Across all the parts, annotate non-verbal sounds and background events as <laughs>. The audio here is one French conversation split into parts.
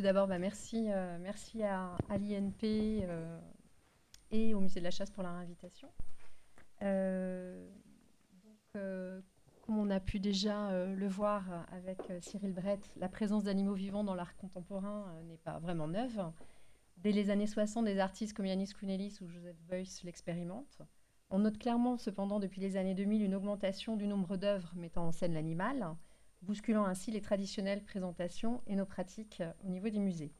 D'abord, bah, merci, euh, merci à, l'INP euh, et au Musée de la Chasse pour leur invitation. Euh, comme on a pu déjà le voir avec Cyril Brett, la présence d'animaux vivants dans l'art contemporain n'est pas vraiment neuve. Dès les années 60, des artistes comme Yanis Kounelis ou Joseph Beuys l'expérimentent. On note clairement cependant depuis les années 2000 une augmentation du nombre d'œuvres mettant en scène l'animal, bousculant ainsi les traditionnelles présentations et nos pratiques euh, au niveau des musées.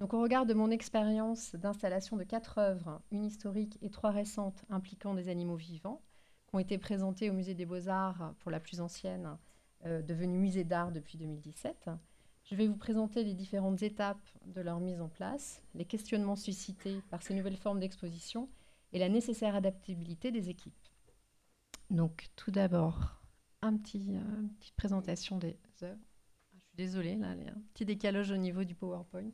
Donc au regard de mon expérience d'installation de quatre œuvres, une historique et trois récentes impliquant des animaux vivants, qui ont été présentées au musée des beaux-arts pour la plus ancienne, euh, devenue musée d'art depuis 2017, je vais vous présenter les différentes étapes de leur mise en place, les questionnements suscités par ces nouvelles formes d'exposition et la nécessaire adaptabilité des équipes. Donc tout d'abord, un petit, euh, une petite présentation des œuvres. Ah, je suis désolée, là, il y a un petit décalage au niveau du PowerPoint.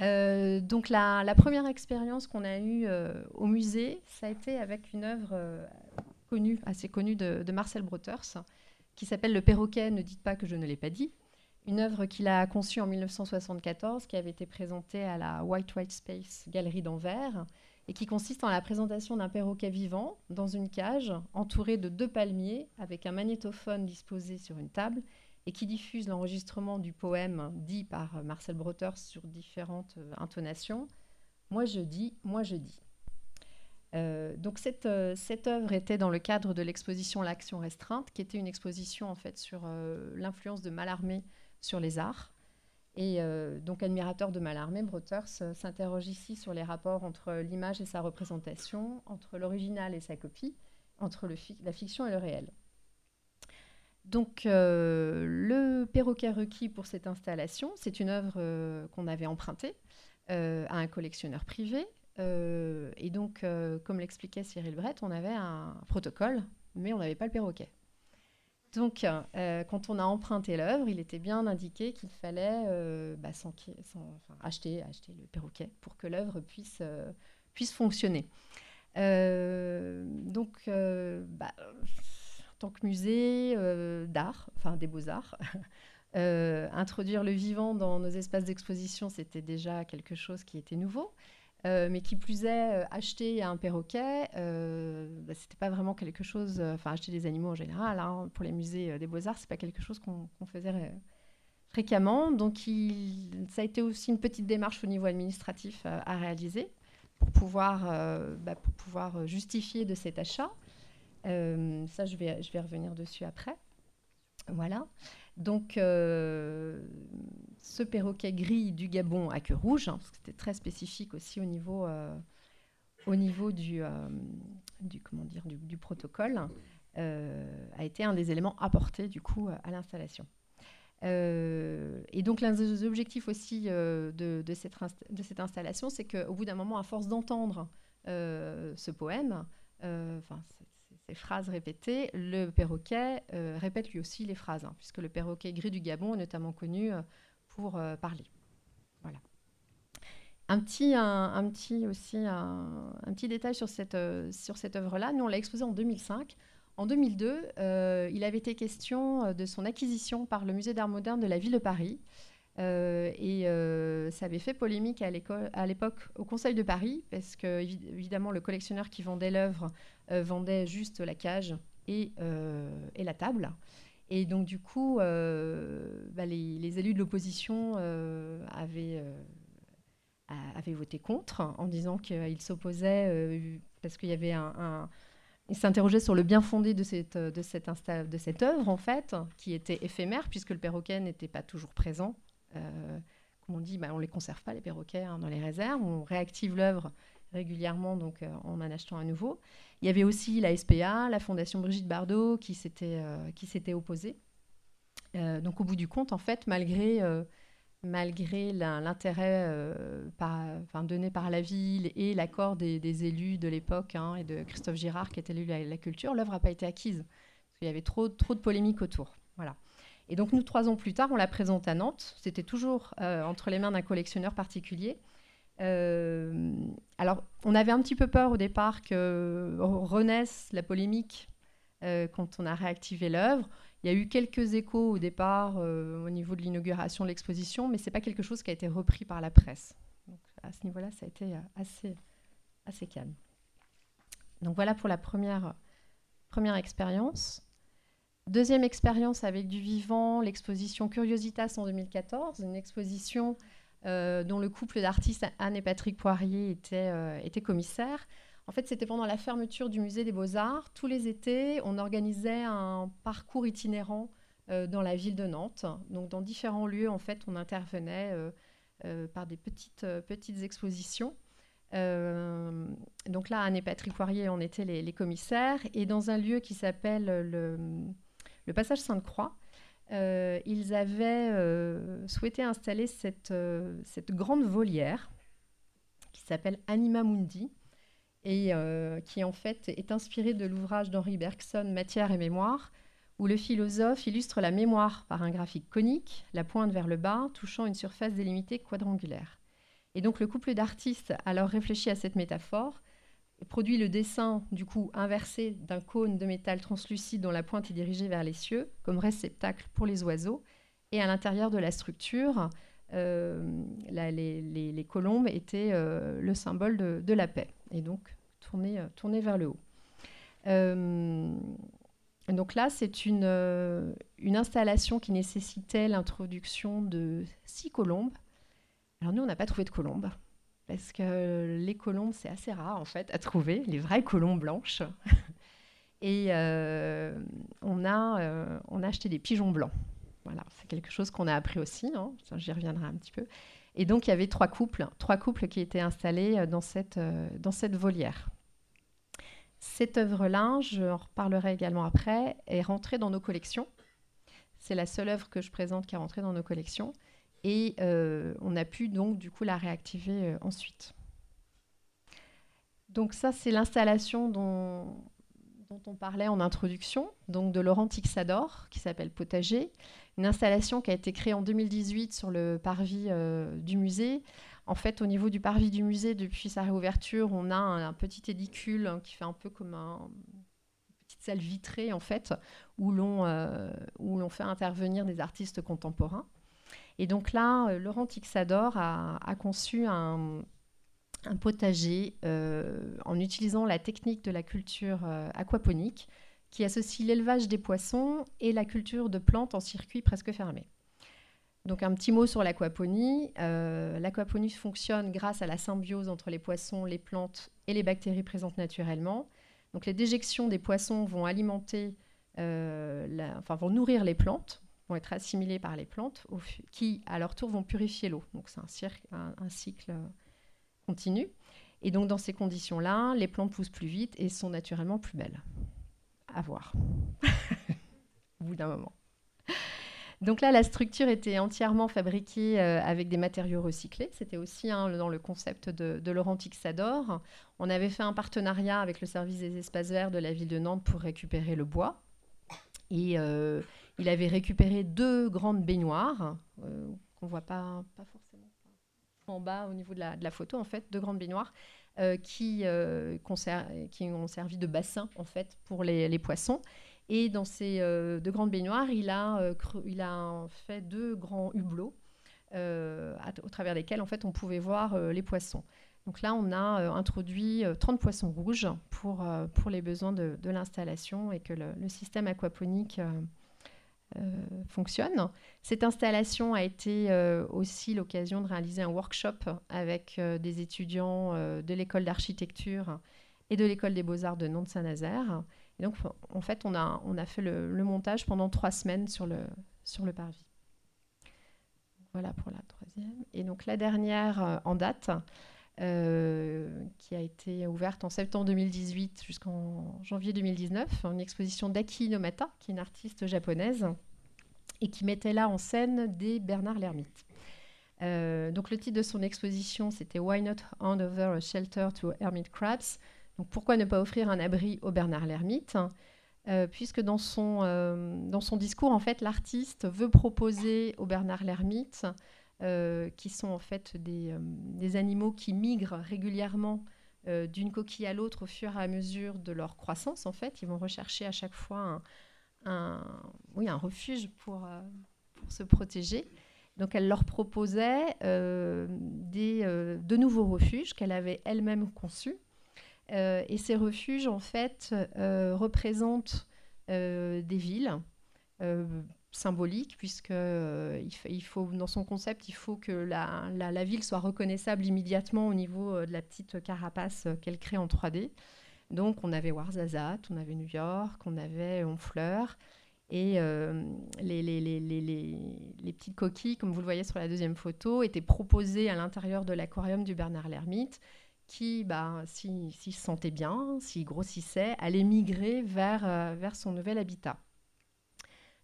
Euh, donc la, première expérience qu'on a eue euh, au musée, ça a été avec une œuvre connue, assez connue de, Marcel Broters, qui s'appelle Le perroquet, ne dites pas que je ne l'ai pas dit. Une œuvre qu'il a conçue en 1974, qui avait été présentée à la White White Space Galerie d'Anvers, et qui consiste en la présentation d'un perroquet vivant dans une cage entouré de deux palmiers avec un magnétophone disposé sur une table et qui diffuse l'enregistrement du poème dit par Marcel Broters sur différentes euh, intonations. Moi je dis, moi je dis. Euh, donc cette, euh, cette œuvre était dans le cadre de l'exposition L'action restreinte, qui était une exposition en fait sur l'influence de Mallarmé sur les arts. Et euh, donc, admirateur de Mallarmé, Broters s'interroge ici sur les rapports entre l'image et sa représentation, entre l'original et sa copie, entre la fiction et le réel. Donc, euh, le perroquet requis pour cette installation, c'est une œuvre euh, qu'on avait empruntée à un collectionneur privé. et donc, comme l'expliquait Cyril Brett, on avait un protocole, mais on n'avait pas le perroquet. Donc, euh, quand on a emprunté l'œuvre, il était bien indiqué qu'il fallait euh, bah, acheter, le perroquet pour que l'œuvre puisse, euh, fonctionner. donc, bah, en tant que musée d'art, enfin des beaux-arts, <laughs> introduire le vivant dans nos espaces d'exposition, c'était déjà quelque chose qui était nouveau. Euh, mais qui plus est, euh, acheter un perroquet, euh, bah, c'était pas vraiment quelque chose. Enfin, acheter des animaux en général, hein, pour les musées des beaux-arts, c'est pas quelque chose qu'on faisait fréquemment. Donc, ça a été aussi une petite démarche au niveau administratif à réaliser pour pouvoir, bah, justifier de cet achat. ça, je vais, revenir dessus après. Voilà. Donc, euh, ce perroquet gris du Gabon à queue rouge, hein, parce que c'était très spécifique aussi au niveau, euh, au niveau du, euh, du, comment dire, du, protocole, a été un des éléments apportés du coup à l'installation. et donc l'un des objectifs aussi de, cette, de, cette, installation, c'est qu'au bout d'un moment, à force d'entendre ce poème, enfin ces phrases répétées, le perroquet euh, répète lui aussi les phrases, hein, puisque le perroquet gris du Gabon est notamment connu euh, euh, parler. Un petit, aussi, un, petit détail sur cette, sur cette œuvre-là. Nous, on l'a exposée en 2005. En 2002, il avait été question de son acquisition par le Musée d'art moderne de la ville de Paris. et ça avait fait polémique à l'époque au Conseil de Paris, parce que évidemment le collectionneur qui vendait l'œuvre euh, vendait juste la cage et, euh, et, la table. Et donc, du coup, euh, bah, les, élus de l'opposition avaient, avaient, voté contre en disant qu'ils s'opposaient parce qu'il y avait un, ils s'interrogeaient sur le bien fondé de cette, de, cette de cette œuvre, en fait, qui était éphémère, puisque le perroquet n'était pas toujours présent. comme on dit, bah, on ne les conserve pas, les perroquets, hein, dans les réserves. On réactive l'œuvre régulièrement donc, en en achetant à nouveau. Il y avait aussi la SPA, la Fondation Brigitte Bardot, qui s'était euh, opposée. Euh, donc au bout du compte, en fait, malgré, euh, malgré l'intérêt donné par la ville et l'accord des, élus de l'époque hein, et de Christophe Girard, qui était l'élu de la, culture, l'œuvre n'a pas été acquise. Parce qu'il y avait trop, trop de polémiques autour. Voilà. Et donc nous, trois ans plus tard, on la présente à Nantes. C'était toujours entre les mains d'un collectionneur particulier. Euh, on avait un petit peu peur au départ que renaisse la polémique euh, quand on a réactivé l'œuvre. Il y a eu quelques échos au départ au niveau de l'inauguration de l'exposition, mais ce n'est pas quelque chose qui a été repris par la presse. Donc, à ce niveau-là, ça a été assez, calme. Donc voilà pour la première, expérience. Deuxième expérience avec du vivant, l'exposition Curiositas en 2014, une exposition euh, dont le couple d'artistes Anne et Patrick Poirier était, euh, était commissaire. En fait, c'était pendant la fermeture du musée des Beaux-Arts. Tous les étés, on organisait un parcours itinérant euh, dans la ville de Nantes. Donc, dans différents lieux, en fait, on intervenait par des petites, petites expositions. donc là, Anne et Patrick Poirier en étaient les, commissaires. Et dans un lieu qui s'appelle le le passage Sainte-Croix, euh, ils avaient euh, souhaité installer cette, euh, cette, grande volière qui s'appelle Anima Mundi et qui en fait est inspirée de l'ouvrage d'Henri Bergson Matière et mémoire, où le philosophe illustre la mémoire par un graphique conique, la pointe vers le bas, touchant une surface délimitée quadrangulaire. Et donc le couple d'artistes alors réfléchi à cette métaphore produit le dessin du coup inversé d'un cône de métal translucide dont la pointe est dirigée vers les cieux comme réceptacle pour les oiseaux. Et à l'intérieur de la structure, euh, les, colombes étaient euh, le symbole de, la paix et donc tournées, euh, vers le haut. donc là, c'est une, une installation qui nécessitait l'introduction de six colombes. Alors nous, on n'a pas trouvé de colombes parce que les colombes, c'est assez rare en fait à trouver, les vraies colombes blanches. <laughs> Et euh, on, a, euh, on a acheté des pigeons blancs. Voilà, c'est quelque chose qu'on a appris aussi, hein. j'y reviendrai un petit peu. Et donc il y avait trois couples, trois couples qui étaient installés euh, dans cette, dans cette volière. Cette œuvre-là, je en reparlerai également après, est rentrée dans nos collections. C'est la seule œuvre que je présente qui est rentrée dans nos collections. Et euh, on a pu donc du coup la réactiver euh, ensuite. Donc ça, c'est l'installation dont, on parlait en introduction, donc de Laurent Tixador, qui s'appelle Potager. Une installation qui a été créée en 2018 sur le parvis euh, du musée. En fait, au niveau du parvis du musée, depuis sa réouverture, on a un, petit édicule qui fait un peu comme un, une petite salle vitrée, en fait, où l'on fait intervenir des artistes contemporains. Et donc là, euh, Laurent Tixador a, conçu un, potager euh, en utilisant la technique de la culture euh, aquaponique qui associe l'élevage des poissons et la culture de plantes en circuit presque fermé. Donc un petit mot sur l'aquaponie. l'aquaponie fonctionne grâce à la symbiose entre les poissons, les plantes et les bactéries présentes naturellement. Donc les déjections des poissons vont alimenter, enfin vont nourrir les plantes vont être assimilés par les plantes, qui à leur tour vont purifier l'eau. Donc c'est un, cycle euh, continu. Et donc dans ces conditions-là, les plantes poussent plus vite et sont naturellement plus belles à voir <laughs> au bout d'un moment. Donc là, la structure était entièrement fabriquée euh, avec des matériaux recyclés. C'était aussi hein, dans le concept de, Laurent Tixador. On avait fait un partenariat avec le service des espaces verts de la ville de Nantes pour récupérer le bois. Et euh, il avait récupéré deux grandes baignoires, euh, qu'on ne voit pas, pas forcément en bas au niveau de la, photo, en fait, deux grandes baignoires euh, qui, euh, qui, ont servi de bassin, en fait, pour les, poissons. Et dans ces deux grandes baignoires, il a, il a fait deux grands hublots au travers desquels, en fait, on pouvait voir les poissons. Donc là, on a introduit 30 poissons rouges pour, pour les besoins de, l'installation et que le système aquaponique euh, fonctionne. Cette installation a été euh, aussi l'occasion de réaliser un workshop avec euh, des étudiants de l'école d'architecture et de l'école des beaux-arts de Nantes-Saint-Nazaire. Et donc, en fait, on a, on a fait le, montage pendant trois semaines sur le, sur le parvis. Voilà pour la troisième. Et donc, la dernière en date, qui a été ouverte en septembre 2018 jusqu'en janvier 2019, une exposition d'Aki Nomata, qui est une artiste japonaise, et qui mettait là en scène des Bernard l'Ermite. Euh, donc le titre de son exposition, c'était Why not hand over a shelter to hermit crabs? Donc pourquoi ne pas offrir un abri au Bernard l'Ermite? Euh, Puisque dans son, euh, dans son discours, en fait, l'artiste veut proposer au Bernard l'Ermite euh, qui sont en fait des, euh, animaux qui migrent régulièrement euh, d'une coquille à l'autre au fur et à mesure de leur croissance. En fait, ils vont rechercher à chaque fois un, oui, un refuge pour, pour se protéger. Donc elle leur proposait des, de nouveaux refuges qu'elle avait elle-même conçus. et ces refuges, en fait, représentent des villes symboliques, puisque il, faut, dans son concept, il faut que la, la, ville soit reconnaissable immédiatement au niveau de la petite carapace qu'elle crée en 3D. Donc on avait Warzazat, on avait New York, on avait Honfleur, et euh, les, les, les, les, petites coquilles, comme vous le voyez sur la deuxième photo, étaient proposées à l'intérieur de l'aquarium du Bernard l'Ermite, qui, bah, s'il se sentait bien, s'il grossissait, allait migrer vers, euh, vers son nouvel habitat.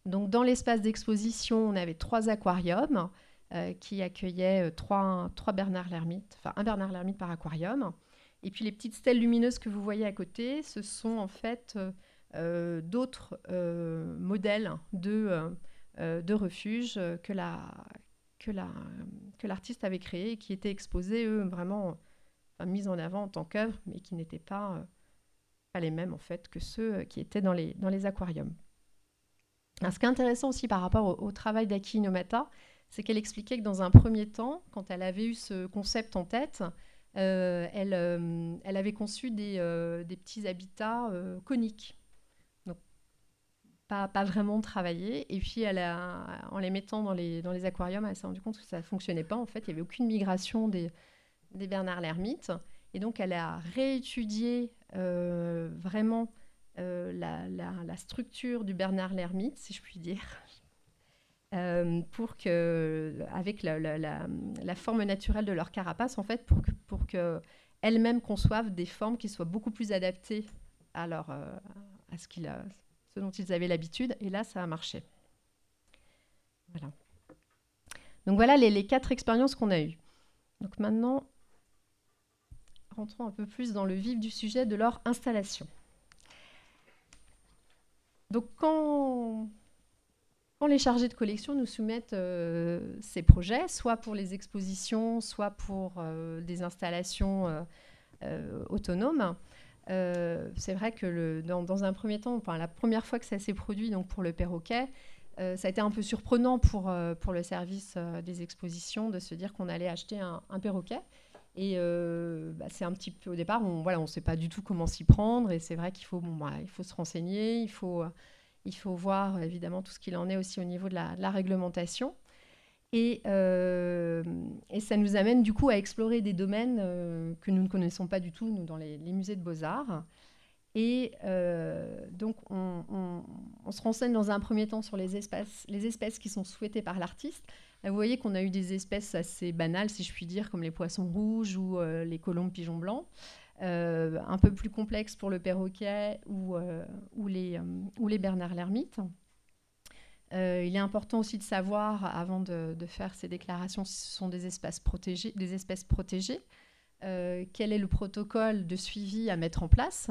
Donc, dans l'espace d'exposition, on avait trois aquariums euh, qui accueillaient trois, trois Bernard l'Ermite, un Bernard l'Ermite par aquarium. Et puis les petites stèles lumineuses que vous voyez à côté, ce sont en fait euh, d'autres euh, modèles de, euh, de refuges que la que la que l'artiste avait créé qui étaient exposés eux vraiment mis en avant en tant qu'œuvre, mais qui n'étaient pas, pas les mêmes en fait que ceux qui étaient dans les aquariums. Ce qui est intéressant aussi par rapport au, travail d'Aki Nomata, c'est qu'elle expliquait que dans un premier temps, quand elle avait eu ce concept en tête, elle, elle, avait conçu des, des petits habitats coniques pas, vraiment travaillé. Et puis, en les mettant dans les, aquariums, elle s'est rendue compte que ça ne fonctionnait pas. En fait, il n'y avait aucune migration des, des Bernard l'Ermite. Et donc, elle a réétudié euh, vraiment euh, la, structure du Bernard l'Ermite, si je puis dire, <laughs> euh, pour que, avec la, forme naturelle de leur carapace, en fait, pour que, pour que elles-mêmes conçoivent des formes qui soient beaucoup plus adaptées à, leur, à ce dont ils avaient l'habitude, et là, ça a marché. Voilà. Donc voilà les, quatre expériences qu'on a eues. Donc maintenant, rentrons un peu plus dans le vif du sujet de leur installation. Donc quand, les chargés de collection nous soumettent euh, ces projets, soit pour les expositions, soit pour euh, des installations euh, autonomes, c'est vrai que dans, un premier temps, enfin, la première fois que ça s'est produit donc pour le perroquet, ça a été un peu surprenant pour, pour le service des expositions de se dire qu'on allait acheter un, perroquet. Et bah, c'est un petit peu au départ, on voilà, ne sait pas du tout comment s'y prendre. Et c'est vrai qu'il faut, bon, bah, il faut se renseigner, il faut, il faut voir évidemment tout ce qu'il en est aussi au niveau de la, réglementation. Euh, et, ça nous amène du coup à explorer des domaines euh, que nous ne connaissons pas du tout, nous, dans les, musées de beaux-arts. Et euh, donc, on, se renseigne dans un premier temps sur les, espèces, les espèces qui sont souhaitées par l'artiste. Vous voyez qu'on a eu des espèces assez banales, si je puis dire, comme les poissons rouges ou les colombes pigeons blancs. un peu plus complexes pour le perroquet ou, les, ou les Bernard l'ermite. Euh, il est important aussi de savoir, avant de, faire ces déclarations, si ce sont des espaces protégés, des espèces protégées, euh, quel est le protocole de suivi à mettre en place?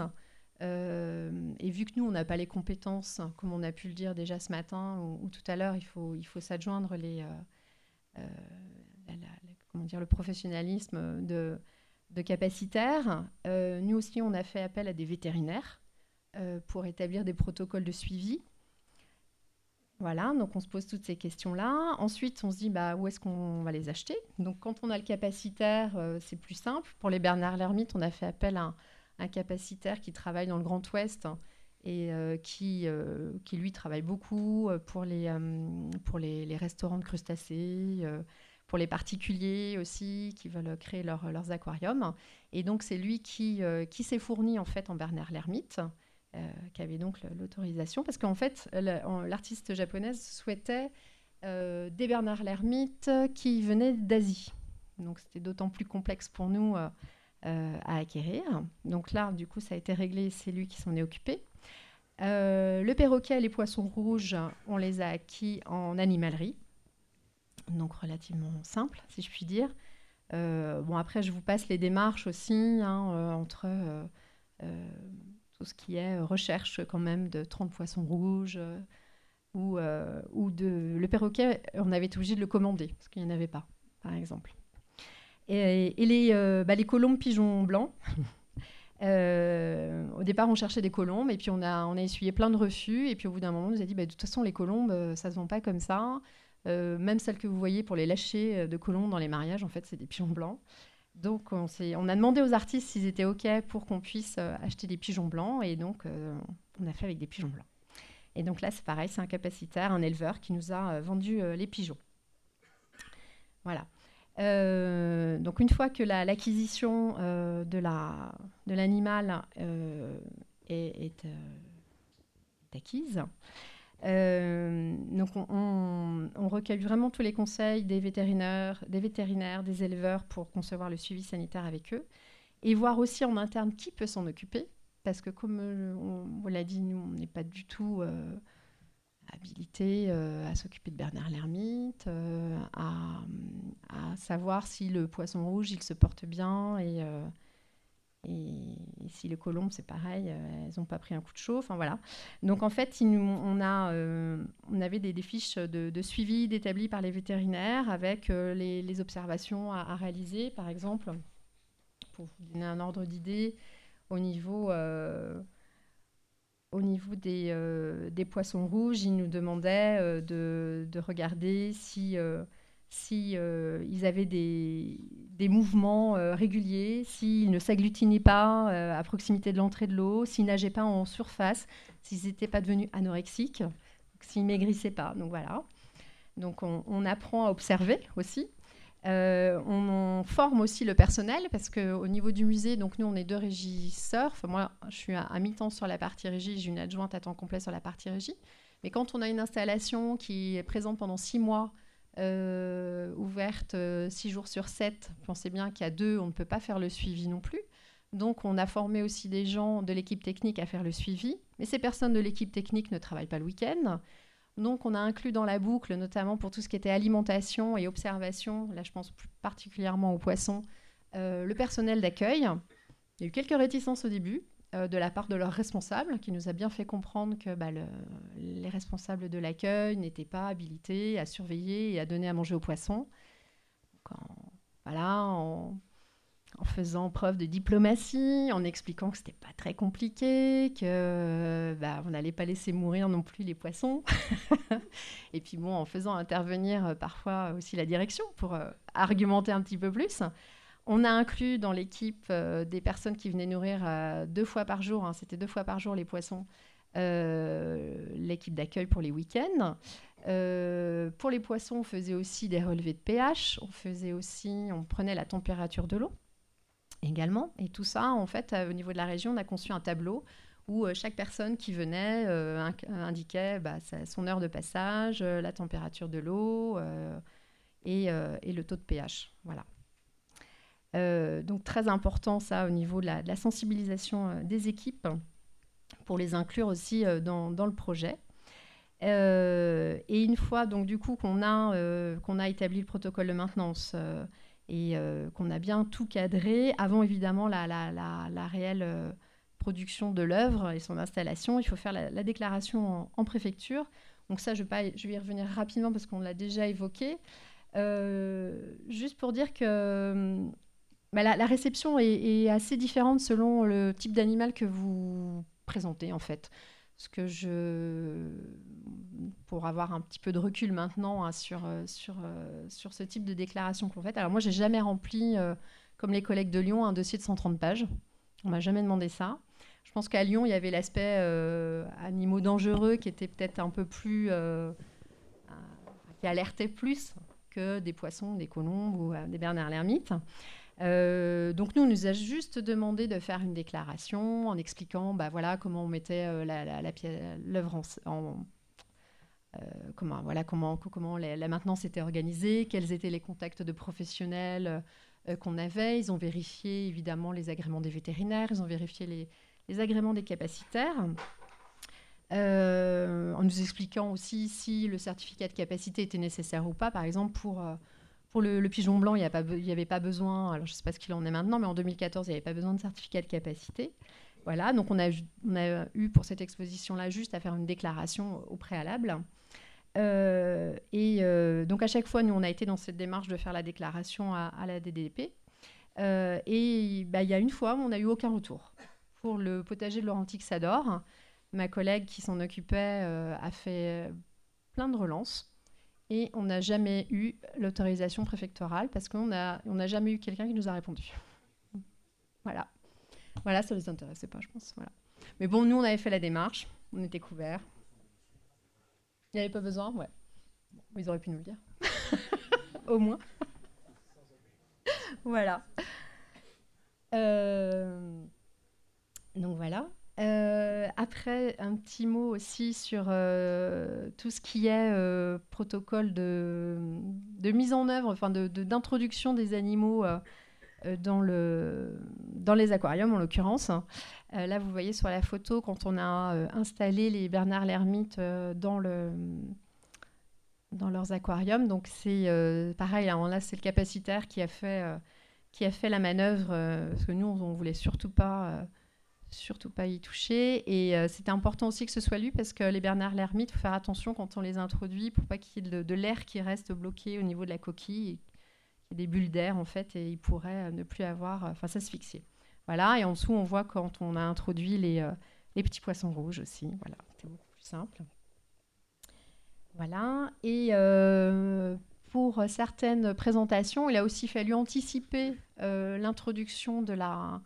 Euh, et vu que nous, on n'a pas les compétences, comme on a pu le dire déjà ce matin ou, tout à l'heure, il faut, il faut s'adjoindre les, comment dire, le professionnalisme de, de capacitaires. nous aussi, on a fait appel à des vétérinaires pour établir des protocoles de suivi. Voilà, donc on se pose toutes ces questions-là. Ensuite, on se dit bah, où est-ce qu'on va les acheter? Donc quand on a le capacitaire, euh, c'est plus simple. Pour les Bernard Lermite, on a fait appel à un, capacitaire qui travaille dans le Grand Ouest et euh, qui, euh, qui, lui, travaille beaucoup pour les, pour les, restaurants de crustacés, pour les particuliers aussi qui veulent créer leurs aquariums. Et donc c'est lui qui, qui s'est fourni en fait en Bernard Lermite. Euh, qui avait donc l'autorisation, parce qu'en fait, l'artiste japonaise souhaitait euh, des Bernard l'Ermite qui venaient d'Asie. Donc c'était d'autant plus complexe pour nous euh, à acquérir. Donc là, du coup, ça a été réglé, c'est lui qui s'en est occupé. le perroquet et les poissons rouges, on les a acquis en animalerie, donc relativement simple, si je puis dire. bon, après, je vous passe les démarches aussi hein, entre ce qui est euh, recherche quand même de 30 poissons rouges euh, ou, euh, ou de... Le perroquet, on avait été obligé de le commander parce qu'il n'y en avait pas, par exemple. Et, les, bah, les colombes pigeons blancs, <laughs> au départ, on cherchait des colombes et puis on a, on a essuyé plein de refus. Et puis au bout d'un moment, on nous a dit bah, de toute façon, les colombes, ça ne se vend pas comme ça. même celles que vous voyez pour les lâchers de colombes dans les mariages, en fait, c'est des pigeons blancs. Donc on, on, a demandé aux artistes s'ils étaient OK pour qu'on puisse acheter des pigeons blancs. Et donc on a fait avec des pigeons blancs. Et donc là, c'est pareil, c'est un capacitaire, un éleveur qui nous a euh, vendu euh, les pigeons. Voilà. Euh, donc une fois que l'acquisition de l'animal est, acquise, donc on, recueille vraiment tous les conseils des vétérinaires, des vétérinaires, des éleveurs pour concevoir le suivi sanitaire avec eux et voir aussi en interne qui peut s'en occuper parce que comme euh, on, l'a dit, nous, on n'est pas du tout euh, habilité euh, à s'occuper de Bernard l'ermite, à, savoir si le poisson rouge, il se porte bien et, et, si les colombes, c'est pareil, elles n'ont pas pris un coup de chaud. Enfin voilà. Donc en fait, on, avait des, fiches de, suivi établies par les vétérinaires avec les, observations à, réaliser, par exemple, pour vous donner un ordre d'idée au niveau, euh, au niveau des, euh, des, poissons rouges, ils nous demandaient euh, de, de, regarder si, si ils avaient des, des mouvements réguliers, s'ils ne s'agglutinaient pas à proximité de l'entrée de l'eau, s'ils nageaient pas en surface, s'ils n'étaient pas devenus anorexiques, s'ils maigrissaient pas. Donc voilà. Donc on, on apprend à observer aussi. Euh, on, forme aussi le personnel parce qu'au niveau du musée, donc nous on est deux régisseurs. moi je suis à, mi-temps sur la partie régie, j'ai une adjointe à temps complet sur la partie régie. Mais quand on a une installation qui est présente pendant six mois, euh, ouverte euh, six jours sur sept, pensez bien a deux, on ne peut pas faire le suivi non plus. Donc on a formé aussi des gens de l'équipe technique à faire le suivi. Mais ces personnes de l'équipe technique ne travaillent pas le week-end. Donc, on a inclus dans la boucle, notamment pour tout ce qui était alimentation et observation, là je pense plus particulièrement aux poissons, euh, le personnel d'accueil. Il y a eu quelques réticences au début euh, de la part de leurs responsables, qui nous a bien fait comprendre que bah, les responsables de l'accueil n'étaient pas habilités à surveiller et à donner à manger aux poissons. voilà, en faisant preuve de diplomatie, en expliquant que c'était pas très compliqué, que bah, on n'allait pas laisser mourir non plus les poissons. <laughs> et puis bon, en faisant intervenir euh, parfois aussi la direction pour euh, argumenter un petit peu plus. On a inclus dans l'équipe euh, des personnes qui venaient nourrir deux fois par jour, hein, c'était deux fois par jour les poissons, l'équipe d'accueil pour les week-ends. pour les poissons, on faisait aussi des relevés de pH, on faisait aussi, on prenait la température de l'eau également. Et tout ça, en fait, au niveau de la région, on a conçu un tableau où euh, chaque personne qui venait euh, indiquait bah, son heure de passage, euh, la température de l'eau et, le taux de pH. Voilà. donc très important ça au niveau de la, sensibilisation des équipes pour les inclure aussi dans, le projet. et une fois donc du coup qu'on a, qu'on a établi le protocole de maintenance, et euh, qu'on a bien tout cadré. Avant évidemment la, réelle euh, production de l'œuvre et son installation, il faut faire la, déclaration en, préfecture. Donc ça, je vais, y revenir rapidement parce qu'on l'a déjà évoqué. Euh, juste pour dire que bah, la, réception est, assez différente selon le type d'animal que vous présentez en fait. Que je pour avoir un petit peu de recul maintenant hein, sur, euh, sur, euh, sur ce type de déclaration qu'on fait. Alors moi, j'ai jamais rempli, euh, comme les collègues de Lyon, un dossier de 130 pages. On m'a jamais demandé ça. Je pense qu'à Lyon, il y avait l'aspect animaux dangereux qui était peut-être un peu plus... qui alertait plus que des poissons, des colombes ou des bernard l'ermite. Donc nous, on nous a juste demandé de faire une déclaration en expliquant bah, voilà, comment on mettait l'œuvre en, euh, comment, voilà, comment, comment la, maintenance était organisée, quels étaient les contacts de professionnels euh, qu'on avait. Ils ont vérifié évidemment les agréments des vétérinaires, ils ont vérifié les, les agréments des capacitaires. Euh, en nous expliquant aussi si le certificat de capacité était nécessaire ou pas. Par exemple, pour, pour le, pigeon blanc, il n'y avait pas besoin, alors je ne sais pas ce qu'il en est maintenant, mais en 2014, il n'y avait pas besoin de certificat de capacité. Voilà, donc on a, eu pour cette exposition-là juste à faire une déclaration au préalable. Euh, et euh, donc à chaque fois, nous, on a été dans cette démarche de faire la déclaration à, la DDP. Euh, et bah, il y a une fois, on n'a eu aucun retour. pour le potager de Laurentic Sador. Ma collègue qui s'en occupait a fait plein de relances. Et on n'a jamais eu l'autorisation préfectorale parce qu'on n'a on jamais eu quelqu'un qui nous a répondu. Voilà. Voilà, ça ne les intéressait pas, je pense. Voilà. Mais bon, nous, on avait fait la démarche, on était couverts. Il n'y avait pas besoin, ouais. ils auraient pu nous le dire. <laughs> Au moins. <laughs> voilà. Euh, donc voilà. Euh, après, un petit mot aussi sur euh, tout ce qui est euh, protocole de, de, mise en œuvre, enfin d'introduction de, des animaux dans, le, dans les aquariums en l'occurrence. là, vous voyez sur la photo, quand on a installé les Bernard l'ermite dans, le, dans leurs aquariums, donc c'est pareil, là c'est le capacitaire qui a fait, qui a fait la manœuvre, parce que nous, on ne voulait surtout pas surtout pas y toucher. Et euh, c'était important aussi que ce soit lui parce que les Bernard l'ermite, il faut faire attention quand on les introduit pour pas qu'il y ait de, l'air qui reste bloqué au niveau de la coquille, et des bulles d'air en fait, et il pourrait euh, ne plus avoir, euh, enfin s'asphyxier. Voilà, et en dessous on voit quand on a introduit les, les petits poissons rouges aussi. Voilà, c'était beaucoup plus simple. Voilà, et pour certaines présentations, il a aussi fallu anticiper l'introduction de la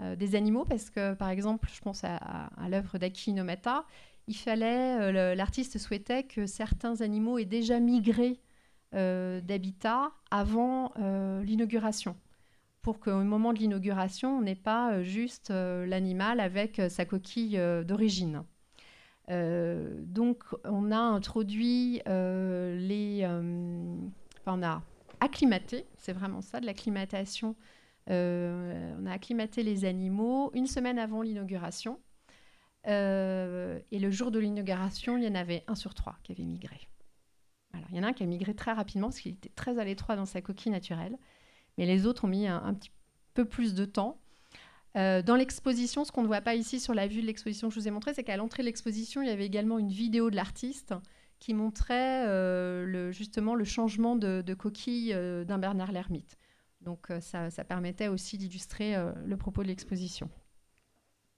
euh, des animaux, parce que par exemple, je pense à, l'œuvre d'Aki Nomata, il fallait, euh, l'artiste souhaitait que certains animaux aient déjà migré euh, d'habitat avant l'inauguration, pour qu'au moment de l'inauguration, on n'ait pas juste l'animal avec sa coquille d'origine. donc, on a introduit les. On a acclimaté, c'est vraiment ça, de l'acclimatation on a acclimaté les animaux une semaine avant l'inauguration. Euh, et le jour de l'inauguration, il y en avait un sur trois qui avait migré. Il y en a un qui a migré très rapidement parce qu'il était très à l'étroit dans sa coquille naturelle. Mais les autres ont mis un, petit peu plus de temps. Euh, dans l'exposition, ce qu'on ne voit pas ici sur la vue de l'exposition que je vous ai montré, c'est qu'à l'entrée de l'exposition, il y avait également une vidéo de l'artiste qui montrait justement le changement de, de coquille d'un Bernard l'Ermite. Donc euh, ça, permettait aussi d'illustrer euh, le propos de l'exposition.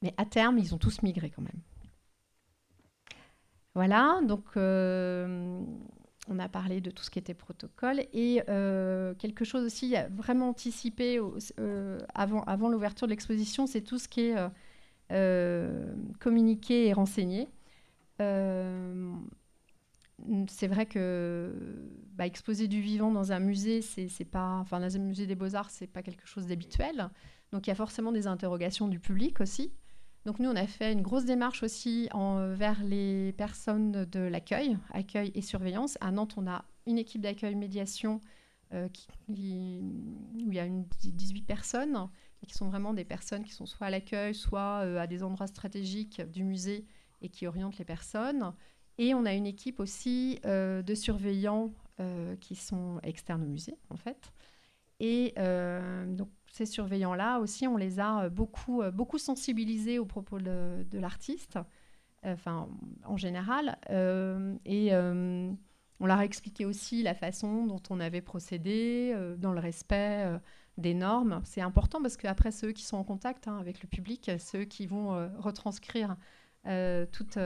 Mais à terme, ils ont tous migré quand même. Voilà, donc euh, on a parlé de tout ce qui était protocole et quelque chose aussi vraiment anticipé avant, avant l'ouverture de l'exposition, c'est tout ce qui est communiqué et renseigné c'est vrai que bah, exposer du vivant dans un musée, c'est pas, enfin dans un musée des beaux arts, c'est pas quelque chose d'habituel. Donc il y a forcément des interrogations du public aussi. Donc nous, on a fait une grosse démarche aussi vers les personnes de l'accueil, accueil et surveillance. À Nantes, on a une équipe d'accueil médiation euh, qui, où il y a une, 18 personnes, qui sont vraiment des personnes qui sont soit à l'accueil, soit euh, à des endroits stratégiques du musée et qui orientent les personnes. Et on a une équipe aussi euh, de surveillants euh, qui sont externes au musée, en fait. Et euh, donc, ces surveillants-là aussi, on les a beaucoup, beaucoup sensibilisés au propos de, l'artiste, enfin, en général. et on leur a expliqué aussi la façon dont on avait procédé, dans le respect des normes. C'est important parce qu'après, ceux qui sont en contact hein, avec le public, ceux qui vont retranscrire toute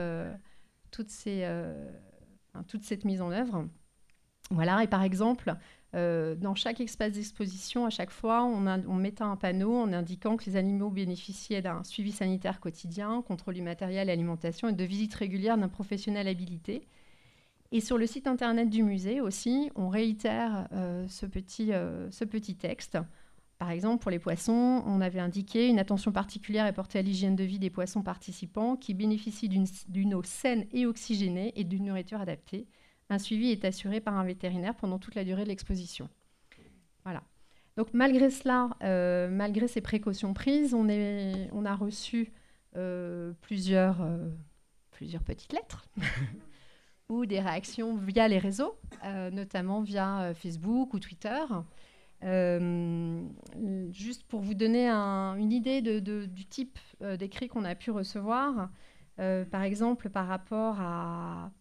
euh, toute cette mise en œuvre. Voilà, et par exemple, euh, dans chaque espace d'exposition, à chaque fois, on, on, mettait un panneau en indiquant que les animaux bénéficiaient d'un suivi sanitaire quotidien, contrôle du matériel alimentation, et de visites régulières d'un professionnel habilité. Et sur le site internet du musée aussi, on réitère euh, ce petit texte par exemple, pour les poissons, on avait indiqué une attention particulière est portée à l'hygiène de vie des poissons participants qui bénéficient d'une eau saine et oxygénée et d'une nourriture adaptée. Un suivi est assuré par un vétérinaire pendant toute la durée de l'exposition. Voilà. Donc malgré cela, euh, malgré ces précautions prises, on, est, on a reçu euh, plusieurs, euh, plusieurs petites lettres <laughs> ou des réactions via les réseaux, notamment via Facebook ou Twitter. Euh, juste pour vous donner une idée du type euh, d'écrit qu'on a pu recevoir, euh, par exemple par rapport à,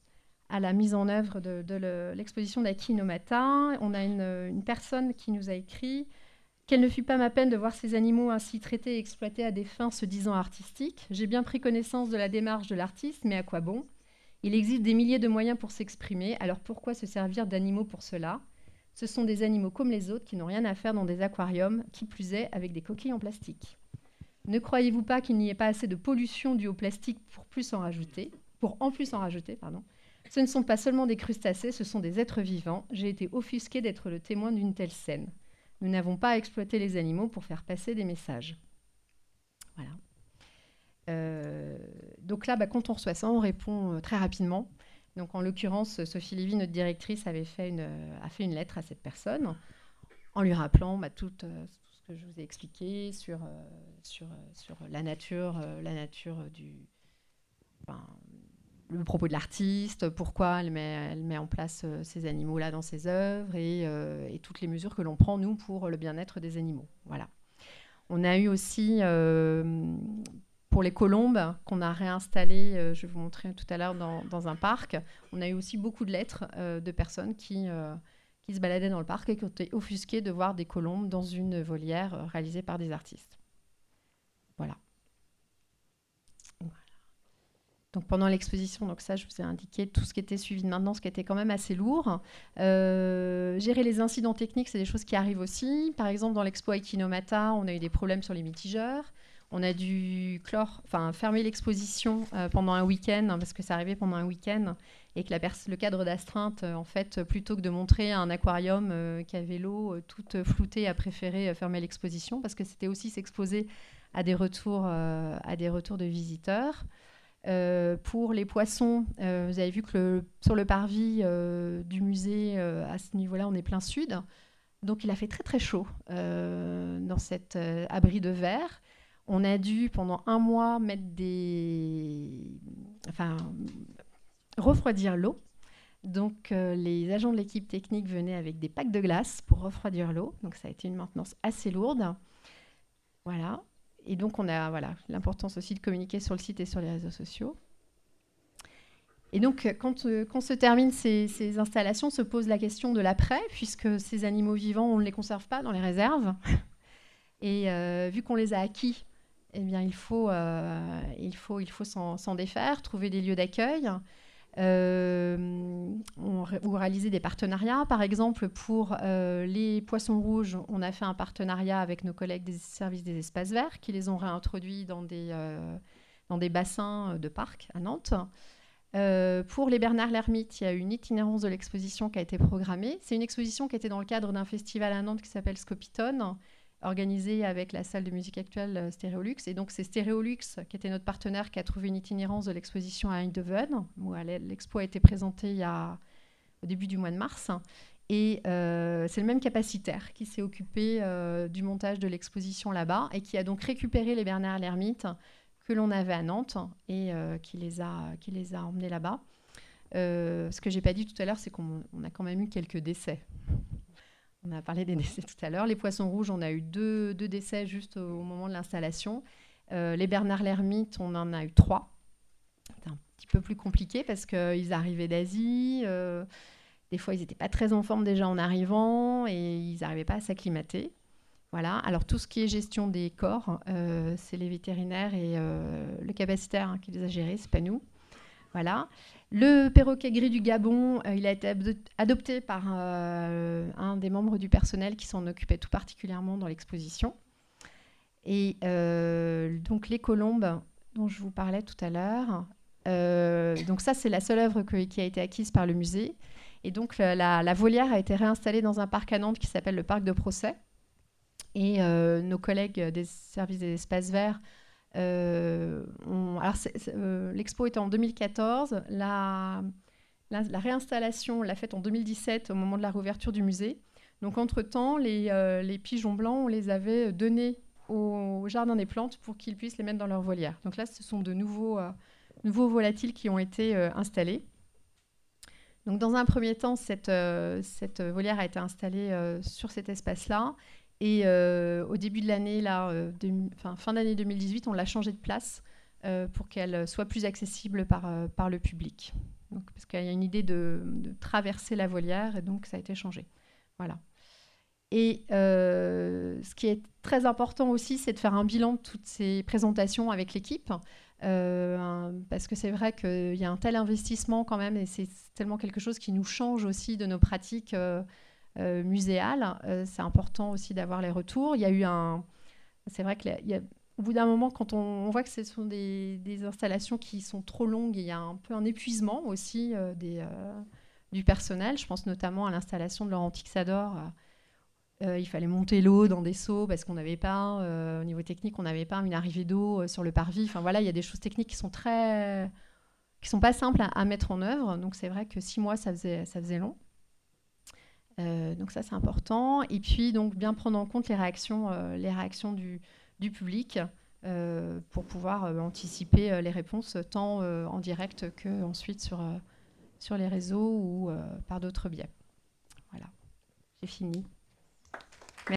la mise en œuvre de, l'exposition d'Aki Nomata, on a une, personne qui nous a écrit Quelle ne fut pas ma peine de voir ces animaux ainsi traités et exploités à des fins se disant artistiques. J'ai bien pris connaissance de la démarche de l'artiste, mais à quoi bon? Il existe des milliers de moyens pour s'exprimer, alors pourquoi se servir d'animaux pour cela? Ce sont des animaux comme les autres qui n'ont rien à faire dans des aquariums, qui plus est avec des coquilles en plastique. Ne croyez-vous pas qu'il n'y ait pas assez de pollution due au plastique pour plus en rajouter Pour en plus en rajouter, pardon? Ce ne sont pas seulement des crustacés, ce sont des êtres vivants. J'ai été offusquée d'être le témoin d'une telle scène. Nous n'avons pas à exploiter les animaux pour faire passer des messages. Voilà. Euh, donc là, bah, quand on reçoit ça, on répond euh, très rapidement. Donc en l'occurrence, Sophie Lévy, notre directrice, avait fait une, euh, a fait une lettre à cette personne en lui rappelant bah, tout, ce que je vous ai expliqué sur, sur, sur la nature, la nature du, le propos de l'artiste, pourquoi elle met, elle met en place euh, ces animaux-là dans ses œuvres euh, et, toutes les mesures que l'on prend, nous, pour le bien-être des animaux. Voilà. On a eu aussi, euh, pour les colombes, qu'on a réinstallées, je vais vous montrer tout à l'heure, dans, un parc, on a eu aussi beaucoup de lettres de personnes qui, qui se baladaient dans le parc et qui ont été offusquées de voir des colombes dans une volière réalisée par des artistes. Voilà. Donc pendant l'exposition, donc ça je vous ai indiqué tout ce qui était suivi de maintenance, qui était quand même assez lourd. Euh, gérer les incidents techniques, c'est des choses qui arrivent aussi. Par exemple, dans l'expo Equinomata, on a eu des problèmes sur les mitigeurs. On a dû clore, fermer l'exposition euh, pendant un week-end, parce que ça arrivait pendant un week-end, et que le cadre d'astreinte, euh, en fait, plutôt que de montrer un aquarium qui avait l'eau toute floutée, a préféré fermer l'exposition, parce que c'était aussi s'exposer à des retours, à des retours de visiteurs. Euh, pour les poissons, euh, vous avez vu que sur le parvis euh, du musée, à ce niveau-là, on est plein sud. Donc il a fait très très chaud dans cet abri de verre. On a dû pendant un mois mettre des... Enfin, refroidir l'eau. Donc les agents de l'équipe technique venaient avec des packs de glace pour refroidir l'eau. Donc ça a été une maintenance assez lourde. Voilà et donc, on a voilà, l'importance aussi de communiquer sur le site et sur les réseaux sociaux. Et donc, quand, euh, quand se terminent ces, installations, se pose la question de l'après, puisque ces animaux vivants, on ne les conserve pas dans les réserves. <laughs> Et euh, vu qu'on les a acquis, eh bien, il faut, euh, il faut, il faut s'en défaire, trouver des lieux d'accueil. Euh, ou réaliser des partenariats. Par exemple, pour euh, les poissons rouges, on a fait un partenariat avec nos collègues des services des espaces verts qui les ont réintroduits dans des, dans des bassins de parcs à Nantes. pour les Bernard Lermite, il y a une itinérance de l'exposition qui a été programmée. C'est une exposition qui était dans le cadre d'un festival à Nantes qui s'appelle Scopitone, organisé avec la salle de musique actuelle euh, Stéréolux. Et donc, c'est Stéréolux, qui était notre partenaire, qui a trouvé une itinérance de l'exposition à Eindhoven, où l'expo a été présentée au début du mois de mars. Et euh, c'est le même capacitaire qui s'est occupé euh, du montage de l'exposition là-bas et qui a donc récupéré les Bernard Lermite que l'on avait à Nantes et qui, les a, qui les a emmenés là-bas. ce que j'ai pas dit tout à l'heure, c'est qu'on a quand même eu quelques décès on a parlé des décès tout à l'heure. Les poissons rouges, on a eu deux, décès juste au moment de l'installation. Euh, les Bernard Lermite, on en a eu trois. C'était un petit peu plus compliqué parce qu'ils arrivaient d'Asie. Euh, des fois, ils n'étaient pas très en forme déjà en arrivant et ils n'arrivaient pas à s'acclimater. Voilà. Alors, tout ce qui est gestion des corps, euh, c'est les vétérinaires et le capacitaire hein, qui les a gérés, c'est pas nous. Voilà. Le perroquet gris du Gabon, euh, il a été adopté par euh, un des membres du personnel qui s'en occupait tout particulièrement dans l'exposition. Et euh, donc les colombes dont je vous parlais tout à l'heure. donc ça, c'est la seule œuvre qui a été acquise par le musée. Et donc la, la, volière a été réinstallée dans un parc à Nantes qui s'appelle le parc de Procès. Et nos collègues des services des espaces verts euh, euh, l'expo était en 2014. La, la, réinstallation, l'a faite en 2017 au moment de la réouverture du musée. Donc, entre-temps, les, euh, les, pigeons blancs, on les avait donnés au Jardin des Plantes pour qu'ils puissent les mettre dans leur volière. Donc là, ce sont de nouveaux, volatiles qui ont été installés. Donc, dans un premier temps, cette volière a été installée sur cet espace-là. Et euh, au début de l'année, là, euh, fin, d'année 2018, on l'a changé de place euh, pour qu'elle soit plus accessible par, par le public. Donc, parce qu'il y a une idée de, traverser la volière et donc ça a été changé. Voilà. Et ce qui est très important aussi, c'est de faire un bilan de toutes ces présentations avec l'équipe. parce que c'est vrai qu'il y a un tel investissement quand même, et c'est tellement quelque chose qui nous change aussi de nos pratiques muséales. c'est important aussi d'avoir les retours. Il y a eu un. C'est vrai que bout d'un moment, quand on, voit que ce sont des, installations qui sont trop longues, il y a un peu un épuisement aussi euh, des, euh, du personnel. Je pense notamment à l'installation de Laurent Tixador. Euh, il fallait monter l'eau dans des seaux parce qu'on n'avait pas, au niveau technique, on n'avait pas une arrivée d'eau sur le parvis. Enfin voilà, il y a des choses techniques qui sont très, qui sont pas simples à, mettre en œuvre. Donc c'est vrai que six mois, ça faisait, ça faisait long. Donc ça c'est important. Et puis donc bien prendre en compte les réactions, les réactions du, du public euh, pour pouvoir euh, anticiper euh, les réponses tant en direct qu'ensuite sur, sur les réseaux ou par d'autres biais. Voilà, j'ai fini.